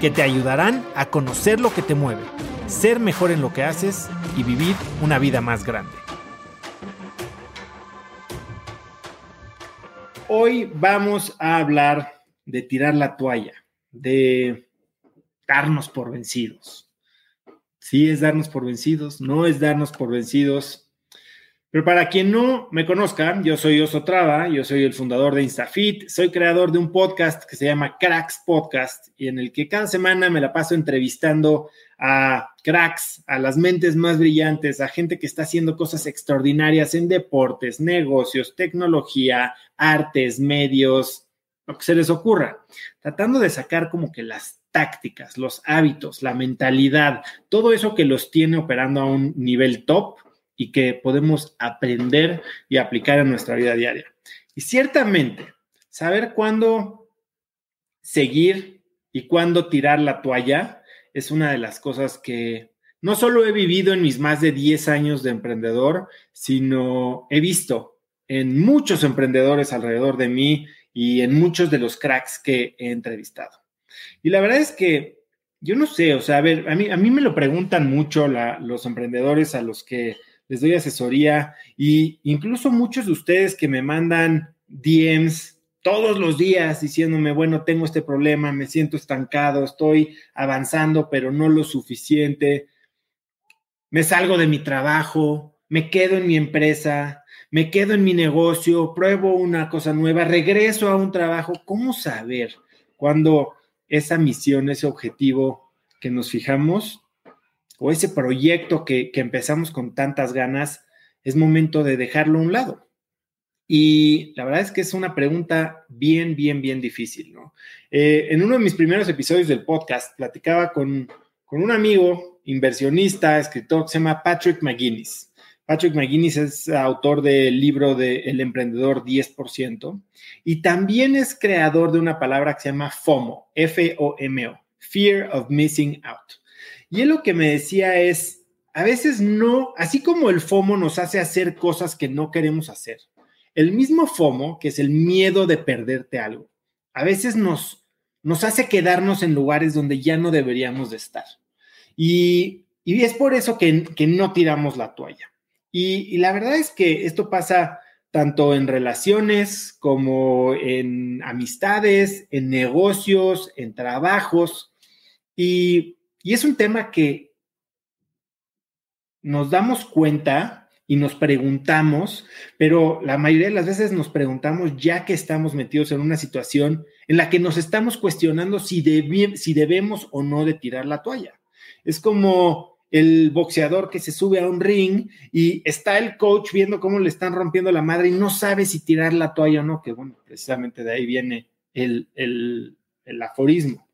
que te ayudarán a conocer lo que te mueve, ser mejor en lo que haces y vivir una vida más grande. Hoy vamos a hablar de tirar la toalla, de darnos por vencidos. Sí es darnos por vencidos, no es darnos por vencidos, pero para quien no me conozca, yo soy Oso Traba, yo soy el fundador de InstaFit, soy creador de un podcast que se llama Cracks Podcast y en el que cada semana me la paso entrevistando a cracks, a las mentes más brillantes, a gente que está haciendo cosas extraordinarias en deportes, negocios, tecnología, artes, medios, lo que se les ocurra, tratando de sacar como que las tácticas, los hábitos, la mentalidad, todo eso que los tiene operando a un nivel top y que podemos aprender y aplicar en nuestra vida diaria. Y ciertamente, saber cuándo seguir y cuándo tirar la toalla es una de las cosas que no solo he vivido en mis más de 10 años de emprendedor, sino he visto en muchos emprendedores alrededor de mí y en muchos de los cracks que he entrevistado. Y la verdad es que yo no sé, o sea, a ver, a mí, a mí me lo preguntan mucho los emprendedores a los que les doy asesoría y incluso muchos de ustedes que me mandan DMs todos los días diciéndome, bueno, tengo este problema, me siento estancado, estoy avanzando, pero no lo suficiente, me salgo de mi trabajo, me quedo en mi empresa, me quedo en mi negocio, pruebo una cosa nueva, regreso a un trabajo. ¿Cómo saber cuando esa misión, ese objetivo que nos fijamos o ese proyecto que, empezamos con tantas ganas, es momento de dejarlo a un lado. Y la verdad es que es una pregunta bien, bien, bien difícil, ¿no? Eh, en uno de mis primeros episodios del podcast platicaba con, con, un amigo, inversionista, escritor que se llama Patrick McGuinness. Patrick McGuinness es autor del libro de El emprendedor 10% y también es creador de una palabra que se llama FOMO, F-O-M-O, Fear of Missing Out. Y él lo que me decía es, a veces no, así como el FOMO nos hace hacer cosas que no queremos hacer, el mismo FOMO, que es el miedo de perderte algo, a veces nos, nos hace quedarnos en lugares donde ya no deberíamos de estar. Y, y es por eso que, que, no tiramos la toalla. Y, y la verdad es que esto pasa tanto en relaciones como en amistades, en negocios, en trabajos. Y es un tema que nos damos cuenta y nos preguntamos, pero la mayoría de las veces nos preguntamos ya que estamos metidos en una situación en la que nos estamos cuestionando si, si debemos o no tirar la toalla. Es como el boxeador que se sube a un ring y está el coach viendo cómo le están rompiendo la madre y no sabe si tirar la toalla o no, que bueno, precisamente de ahí viene el, el, el aforismo.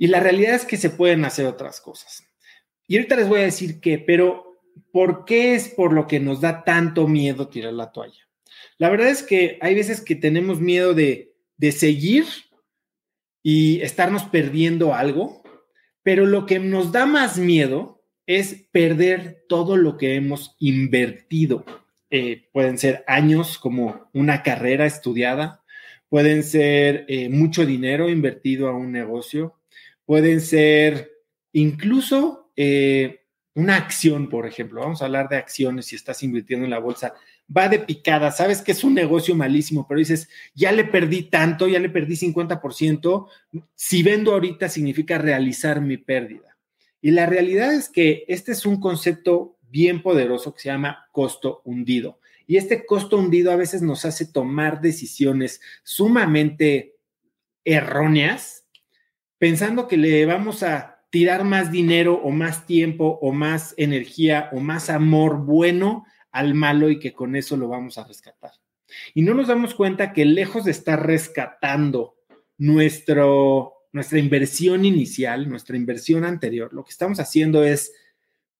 Y la realidad es que se pueden hacer otras cosas. Y ahorita les voy a decir qué, pero ¿por qué es por lo que nos da tanto miedo tirar la toalla? La verdad es que hay veces que tenemos miedo de, de seguir y estarnos perdiendo algo, pero lo que nos da más miedo es perder todo lo que hemos invertido. Eh, pueden ser años como una carrera estudiada, pueden ser eh, mucho dinero invertido a un negocio, pueden ser incluso eh, una acción, por ejemplo. Vamos a hablar de acciones si estás invirtiendo en la bolsa. Va de picada, sabes que es un negocio malísimo, pero dices, ya le perdí tanto, ya le perdí 50%. Si vendo ahorita significa realizar mi pérdida. Y la realidad es que este es un concepto bien poderoso que se llama costo hundido. Y este costo hundido a veces nos hace tomar decisiones sumamente erróneas pensando que le vamos a tirar más dinero o más tiempo o más energía o más amor bueno al malo y que con eso lo vamos a rescatar. Y no nos damos cuenta que lejos de estar rescatando nuestro, nuestra inversión inicial, nuestra inversión anterior, lo que estamos haciendo es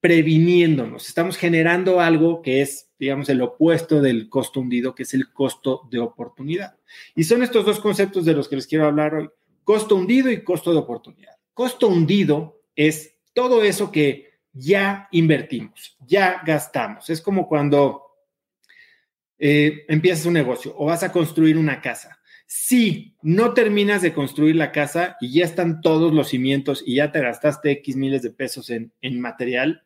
previniéndonos, estamos generando algo que es, digamos, el opuesto del costo hundido, que es el costo de oportunidad. Y son estos dos conceptos de los que les quiero hablar hoy, costo hundido y costo de oportunidad. Costo hundido es todo eso que ya invertimos, ya gastamos. Es como cuando eh, empiezas un negocio o vas a construir una casa. Si no terminas de construir la casa y ya están todos los cimientos y ya te gastaste X miles de pesos en, en material,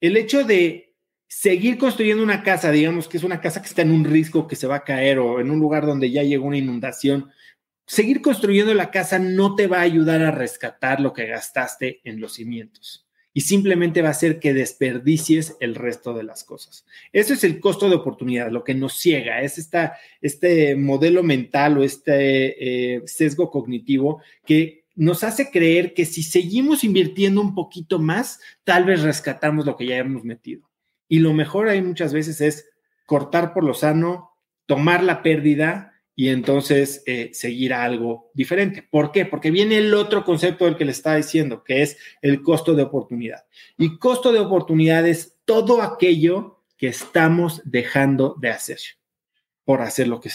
el hecho de seguir construyendo una casa, digamos que es una casa que está en un riesgo que se va a caer o en un lugar donde ya llegó una inundación, seguir construyendo la casa no te va a ayudar a rescatar lo que gastaste en los cimientos y simplemente va a hacer que desperdicies el resto de las cosas. Eso es el costo de oportunidad, lo que nos ciega, es esta, este modelo mental o este eh, sesgo cognitivo que nos hace creer que si seguimos invirtiendo un poquito más, tal vez rescatamos lo que ya hemos metido. Y lo mejor ahí muchas veces es cortar por lo sano, tomar la pérdida y entonces eh, seguir a algo diferente. ¿Por qué? Porque viene el otro concepto del que le estaba diciendo, que es el costo de oportunidad. Y costo de oportunidad es todo aquello que estamos dejando de hacer por hacer lo que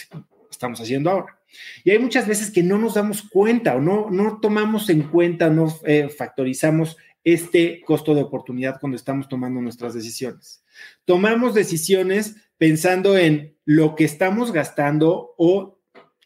estamos haciendo ahora. Y hay muchas veces que no nos damos cuenta o no, no tomamos en cuenta, no eh, factorizamos este costo de oportunidad cuando estamos tomando nuestras decisiones. Tomamos decisiones pensando en lo que estamos gastando o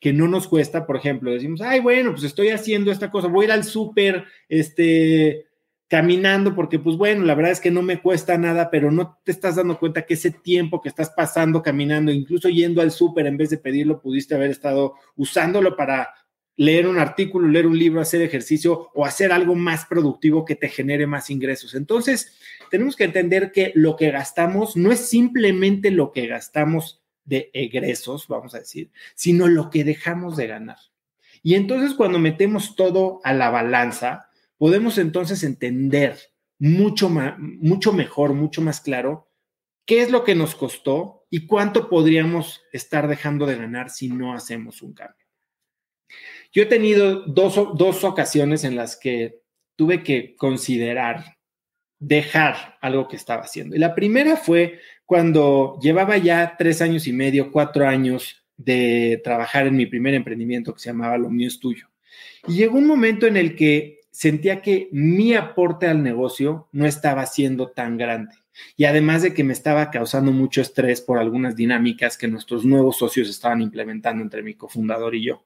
que no nos cuesta, por ejemplo, decimos, ay, bueno, pues estoy haciendo esta cosa, voy a ir al súper, este, caminando, porque pues bueno, la verdad es que no me cuesta nada, pero no te estás dando cuenta que ese tiempo que estás pasando caminando, incluso yendo al súper en vez de pedirlo, pudiste haber estado usándolo para leer un artículo, leer un libro, hacer ejercicio o hacer algo más productivo que te genere más ingresos. Entonces, tenemos que entender que lo que gastamos no es simplemente lo que gastamos de egresos, vamos a decir, sino lo que dejamos de ganar. Y entonces cuando metemos todo a la balanza, podemos entonces entender mucho, más, mucho mejor, mucho más claro qué es lo que nos costó y cuánto podríamos estar dejando de ganar si no hacemos un cambio. Yo he tenido dos, dos ocasiones en las que tuve que considerar dejar algo que estaba haciendo. Y la primera fue cuando llevaba ya tres años y medio, cuatro años de trabajar en mi primer emprendimiento que se llamaba Lo mío es tuyo. Y llegó un momento en el que sentía que mi aporte al negocio no estaba siendo tan grande. Y además de que me estaba causando mucho estrés por algunas dinámicas que nuestros nuevos socios estaban implementando entre mi cofundador y yo.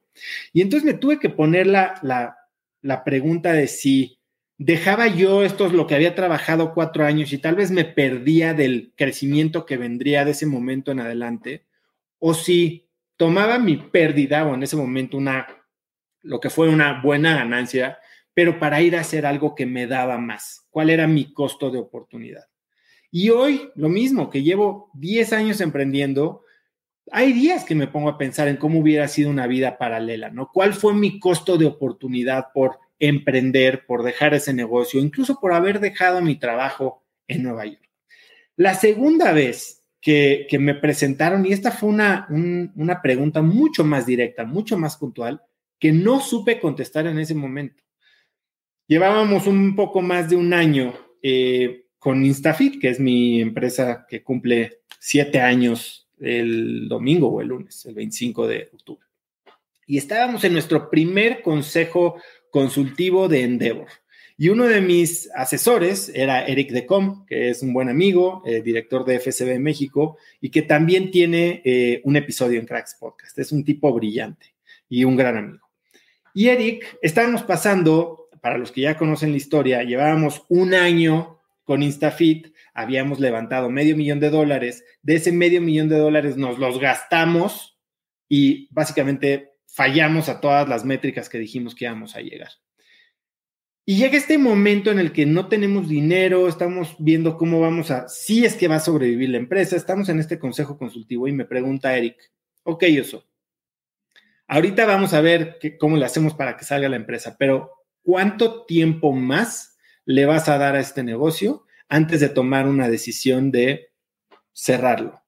Y entonces me tuve que poner la, la, la pregunta de si dejaba yo esto es lo que había trabajado cuatro años y tal vez me perdía del crecimiento que vendría de ese momento en adelante, o si tomaba mi pérdida o en ese momento una, lo que fue una buena ganancia pero para ir a hacer algo que me daba más. ¿Cuál era mi costo de oportunidad? Y hoy, lo mismo, que llevo 10 años emprendiendo, hay días que me pongo a pensar en cómo hubiera sido una vida paralela, ¿no? ¿Cuál fue mi costo de oportunidad por emprender, por dejar ese negocio, incluso por haber dejado mi trabajo en Nueva York? La segunda vez que, me presentaron, y esta fue una, una pregunta mucho más directa, mucho más puntual, que no supe contestar en ese momento. Llevábamos un poco más de un año eh, con Instafit, que es mi empresa que cumple siete años el domingo o el lunes, el 25 de octubre. Y estábamos en nuestro primer consejo consultivo de Endeavor. Y uno de mis asesores era Eric Decom, que es un buen amigo, eh, director de FCB México, y que también tiene eh, un episodio en Cracks Podcast. Es un tipo brillante y un gran amigo. Y Eric, estábamos pasando para los que ya conocen la historia, llevábamos un año con InstaFit, habíamos levantado medio millón de dólares, de ese medio millón de dólares nos los gastamos y básicamente fallamos a todas las métricas que dijimos que íbamos a llegar. Y llega este momento en el que no tenemos dinero, estamos viendo cómo vamos a, si es que va a sobrevivir la empresa, estamos en este consejo consultivo y me pregunta Eric, ok, eso, ahorita vamos a ver cómo le hacemos para que salga la empresa, pero cuánto tiempo más le vas a dar a este negocio antes de tomar una decisión de cerrarlo.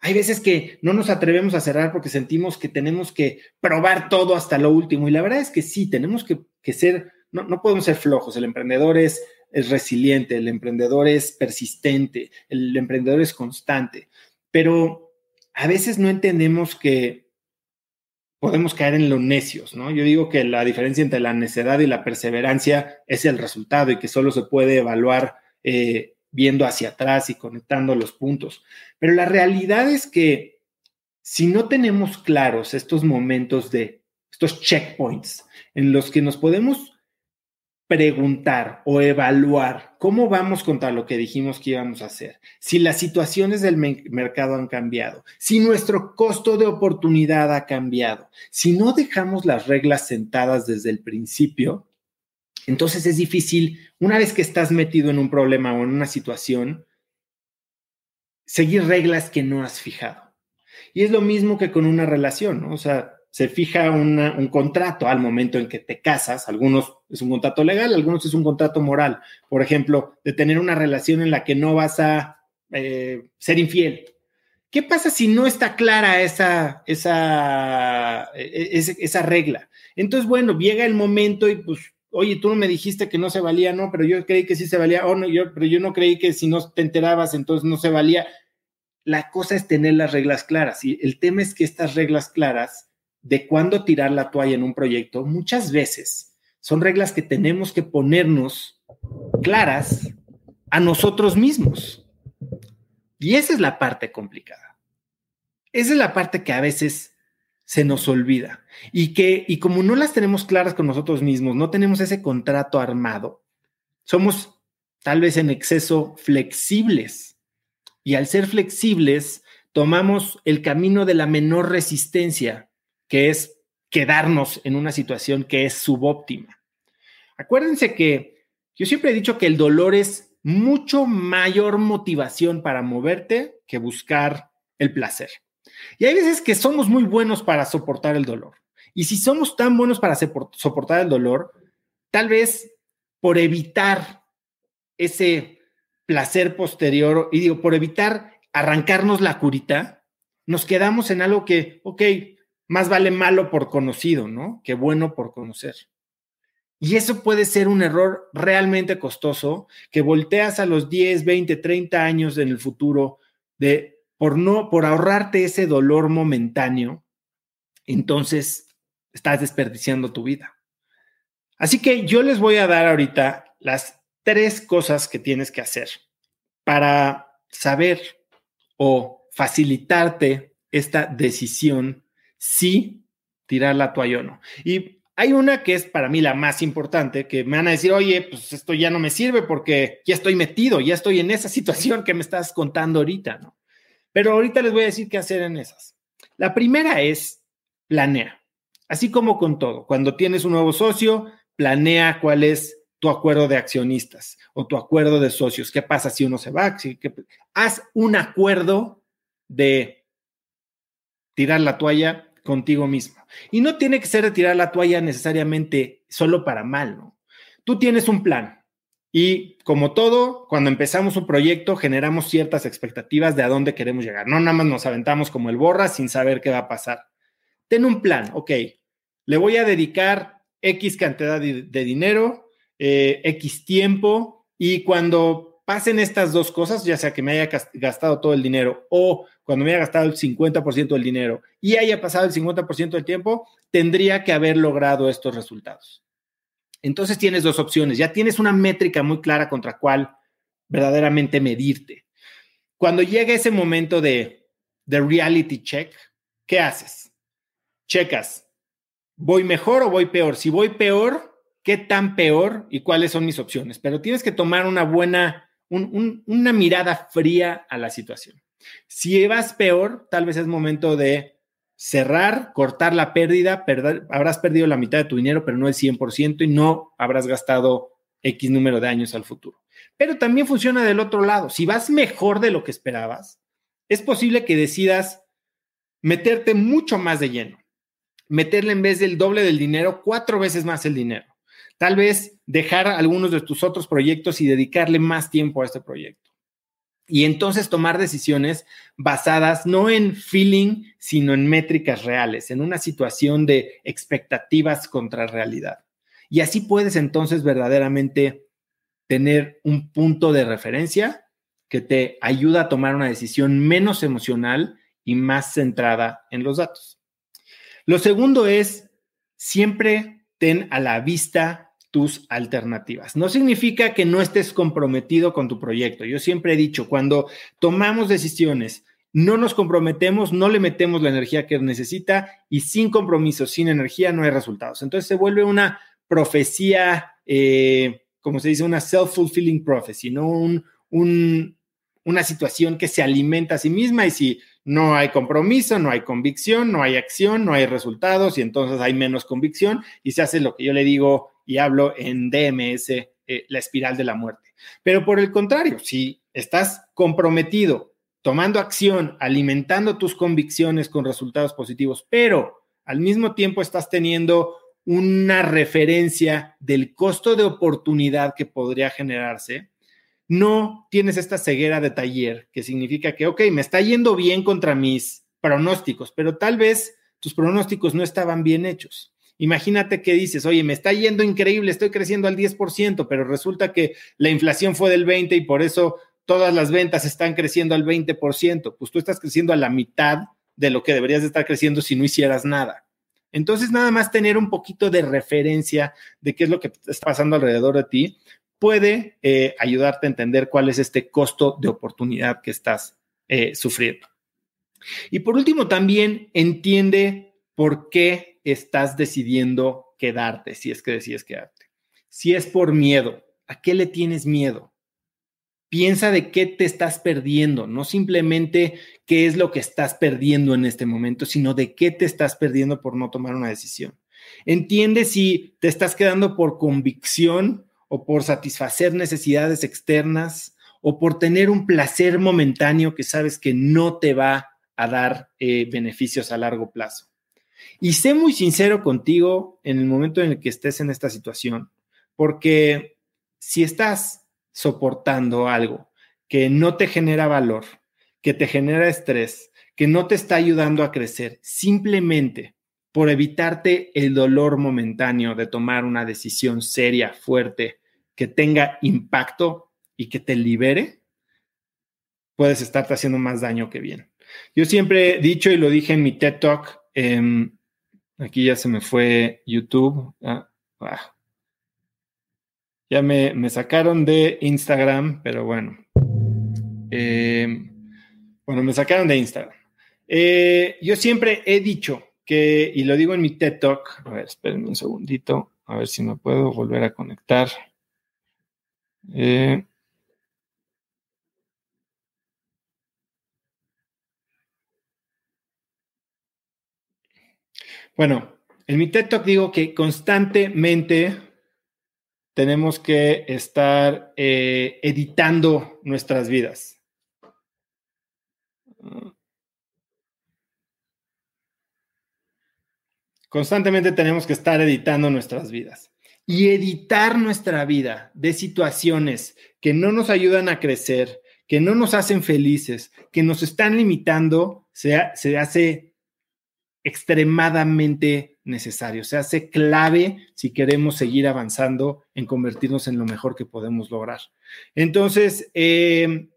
Hay veces que no nos atrevemos a cerrar porque sentimos que tenemos que probar todo hasta lo último. Y la verdad es que sí, tenemos que, ser, no, no podemos ser flojos. El emprendedor es es resiliente, el emprendedor es persistente, el emprendedor es constante, pero a veces no entendemos que podemos caer en los necios, ¿no? Yo digo que la diferencia entre la necedad y la perseverancia es el resultado y que solo se puede evaluar eh, viendo hacia atrás y conectando los puntos. Pero la realidad es que si no tenemos claros estos momentos de, estos checkpoints en los que nos podemos preguntar o evaluar cómo vamos contra lo que dijimos que íbamos a hacer, si las situaciones del mercado han cambiado, si nuestro costo de oportunidad ha cambiado, si no dejamos las reglas sentadas desde el principio, entonces es difícil, una vez que estás metido en un problema o en una situación, seguir reglas que no has fijado. Y es lo mismo que con una relación, ¿no? O sea, se fija un contrato al momento en que te casas. Algunos es un contrato legal, algunos es un contrato moral. Por ejemplo, de tener una relación en la que no vas a eh, ser infiel. ¿Qué pasa si no está clara esa, esa, e, e, esa regla? Entonces, bueno, llega el momento y pues, oye, tú me dijiste que no se valía, no, pero yo creí que sí se valía, oh, no, yo, pero yo no creí que si no te enterabas, entonces no se valía. La cosa es tener las reglas claras y el tema es que estas reglas claras de cuándo tirar la toalla en un proyecto, muchas veces son reglas que tenemos que ponernos claras a nosotros mismos. Y esa es la parte complicada. Esa es la parte que a veces se nos olvida y que, y como no las tenemos claras con nosotros mismos, no tenemos ese contrato armado, somos tal vez en exceso flexibles. Y al ser flexibles, tomamos el camino de la menor resistencia que es quedarnos en una situación que es subóptima. Acuérdense que yo siempre he dicho que el dolor es mucho mayor motivación para moverte que buscar el placer. Y hay veces que somos muy buenos para soportar el dolor. Y si somos tan buenos para soportar el dolor, tal vez por evitar ese placer posterior, y digo, por evitar arrancarnos la curita, nos quedamos en algo que, ok, más vale malo por conocido, ¿no? Que bueno por conocer. Y eso puede ser un error realmente costoso que volteas a los 10, 20, 30 años en el futuro de por no por ahorrarte ese dolor momentáneo, entonces estás desperdiciando tu vida. Así que yo les voy a dar ahorita las tres cosas que tienes que hacer para saber o facilitarte esta decisión si tirar la toalla o no. Y hay una que es para mí la más importante, que me van a decir, oye, pues esto ya no me sirve porque ya estoy metido, ya estoy en esa situación que me estás contando ahorita, ¿no? Pero ahorita les voy a decir qué hacer en esas. La primera es planea, así como con todo. Cuando tienes un nuevo socio, planea cuál es tu acuerdo de accionistas o tu acuerdo de socios. ¿Qué pasa si uno se va? Haz un acuerdo de tirar la toalla contigo mismo. Y no tiene que ser de tirar la toalla necesariamente solo para mal, ¿no? Tú tienes un plan y como todo, cuando empezamos un proyecto generamos ciertas expectativas de a dónde queremos llegar. No nada más nos aventamos como el borra sin saber qué va a pasar. Ten un plan, ok, le voy a dedicar X cantidad de, dinero, eh, X tiempo y cuando pasen estas dos cosas, ya sea que me haya gastado todo el dinero o cuando me haya gastado el 50% del dinero y haya pasado el 50% del tiempo, tendría que haber logrado estos resultados. Entonces tienes dos opciones, ya tienes una métrica muy clara contra cuál verdaderamente medirte. Cuando llega ese momento de, de reality check, ¿qué haces? Checas, ¿voy mejor o voy peor? Si voy peor, ¿qué tan peor y cuáles son mis opciones? Pero tienes que tomar una buena una mirada fría a la situación. Si vas peor, tal vez es momento de cerrar, cortar la pérdida, habrás perdido la mitad de tu dinero, pero no el 100% y no habrás gastado X número de años al futuro. Pero también funciona del otro lado. Si vas mejor de lo que esperabas, es posible que decidas meterte mucho más de lleno, meterle en vez del doble del dinero, cuatro veces más el dinero. Tal vez dejar algunos de tus otros proyectos y dedicarle más tiempo a este proyecto. Y entonces tomar decisiones basadas no en feeling, sino en métricas reales, en una situación de expectativas contra realidad. Y así puedes entonces verdaderamente tener un punto de referencia que te ayuda a tomar una decisión menos emocional y más centrada en los datos. Lo segundo es, siempre ten a la vista tus alternativas. No significa que no estés comprometido con tu proyecto. Yo siempre he dicho, cuando tomamos decisiones, no nos comprometemos, no le metemos la energía que necesita y sin compromiso, sin energía, no hay resultados. Entonces se vuelve una profecía, eh, como se dice, una self-fulfilling prophecy, ¿no? Un, una situación que se alimenta a sí misma y si no hay compromiso, no hay convicción, no hay acción, no hay resultados y entonces hay menos convicción y se hace lo que yo le digo y hablo en DMS, eh, la espiral de la muerte. Pero por el contrario, si estás comprometido, tomando acción, alimentando tus convicciones con resultados positivos, pero al mismo tiempo estás teniendo una referencia del costo de oportunidad que podría generarse, no tienes esta ceguera de taller, que significa que, ok, me está yendo bien contra mis pronósticos, pero tal vez tus pronósticos no estaban bien hechos. Imagínate que dices, oye, me está yendo increíble, estoy creciendo al 10%, pero resulta que la inflación fue del 20% y por eso todas las ventas están creciendo al 20%. Pues tú estás creciendo a la mitad de lo que deberías estar creciendo si no hicieras nada. Entonces, nada más tener un poquito de referencia de qué es lo que está pasando alrededor de ti puede eh, ayudarte a entender cuál es este costo de oportunidad que estás eh, sufriendo. Y por último, también entiende por qué estás decidiendo quedarte, si es que decides quedarte. Si es por miedo, ¿a qué le tienes miedo? Piensa de qué te estás perdiendo, no simplemente qué es lo que estás perdiendo en este momento, sino de qué te estás perdiendo por no tomar una decisión. Entiende si te estás quedando por convicción o por satisfacer necesidades externas o por tener un placer momentáneo que sabes que no te va a dar eh, beneficios a largo plazo. Y sé muy sincero contigo en el momento en el que estés en esta situación, porque si estás soportando algo que no te genera valor, que te genera estrés, que no te está ayudando a crecer, simplemente por evitarte el dolor momentáneo de tomar una decisión seria, fuerte, que tenga impacto y que te libere, puedes estarte haciendo más daño que bien. Yo siempre he dicho y lo dije en mi TED Talk, em, aquí ya se me fue YouTube. Ah, ah. Ya me, sacaron de Instagram, pero bueno. Em, bueno, me sacaron de Instagram. Eh, yo siempre he dicho que, y lo digo en mi TED Talk, a ver, espérenme un segundito, a ver si me puedo volver a conectar. Eh, bueno, en mi TED Talk digo que constantemente tenemos que estar eh, editando nuestras vidas. Constantemente tenemos que estar editando nuestras vidas y editar nuestra vida de situaciones que no nos ayudan a crecer, que no nos hacen felices, que nos están limitando, se, se hace extremadamente necesario, se hace clave si queremos seguir avanzando en convertirnos en lo mejor que podemos lograr. Entonces, em,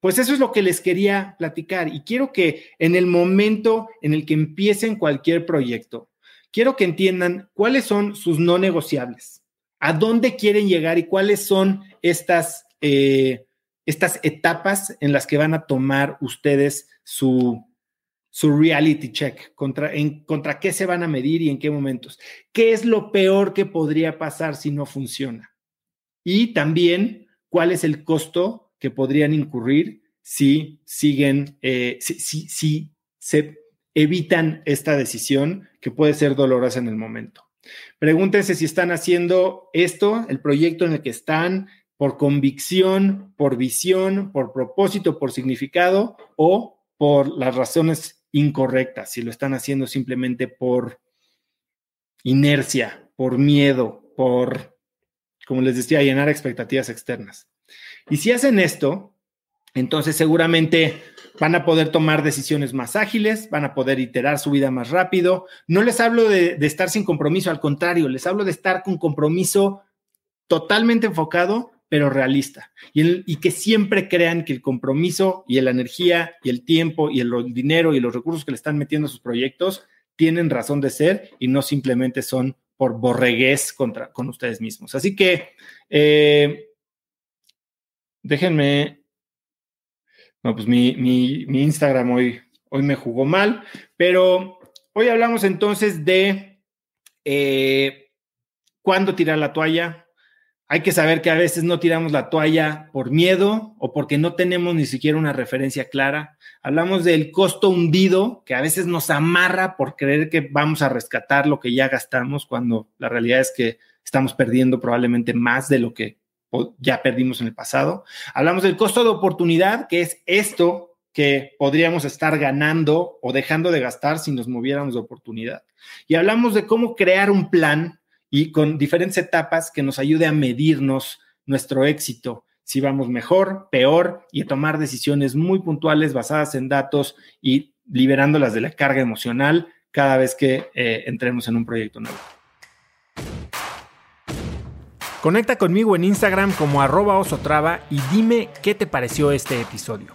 pues eso es lo que les quería platicar y quiero que en el momento en el que empiecen cualquier proyecto, quiero que entiendan cuáles son sus no negociables, a dónde quieren llegar y cuáles son estas, eh, estas etapas en las que van a tomar ustedes su, su reality check, contra, en, contra qué se van a medir y en qué momentos. ¿Qué es lo peor que podría pasar si no funciona? Y también, ¿cuál es el costo que podrían incurrir si siguen, eh, si, si, si se evitan esta decisión que puede ser dolorosa en el momento? Pregúntense si están haciendo esto, el proyecto en el que están, por convicción, por visión, por propósito, por significado o por las razones incorrectas, si lo están haciendo simplemente por inercia, por miedo, por, como les decía, llenar expectativas externas. Y si hacen esto, entonces seguramente van a poder tomar decisiones más ágiles, van a poder iterar su vida más rápido. No les hablo de, de estar sin compromiso, al contrario, les hablo de estar con compromiso totalmente enfocado, pero realista. Y, que siempre crean que el compromiso y la energía y el tiempo y el, dinero y los recursos que le están metiendo a sus proyectos tienen razón de ser y no simplemente son por borregués contra, con ustedes mismos. Así que eh, déjenme. No, pues mi, Instagram hoy, hoy me jugó mal, pero hoy hablamos entonces de eh, cuándo tirar la toalla. Hay que saber que a veces no tiramos la toalla por miedo o porque no tenemos ni siquiera una referencia clara. Hablamos del costo hundido, que a veces nos amarra por creer que vamos a rescatar lo que ya gastamos, cuando la realidad es que estamos perdiendo probablemente más de lo que ya perdimos en el pasado. Hablamos del costo de oportunidad, que es esto que podríamos estar ganando o dejando de gastar si nos moviéramos de oportunidad. Y hablamos de cómo crear un plan y con diferentes etapas que nos ayude a medirnos nuestro éxito, si vamos mejor, peor, y a tomar decisiones muy puntuales basadas en datos y liberándolas de la carga emocional cada vez que eh, entremos en un proyecto nuevo. Conecta conmigo en Instagram como arroba osotrava y dime qué te pareció este episodio.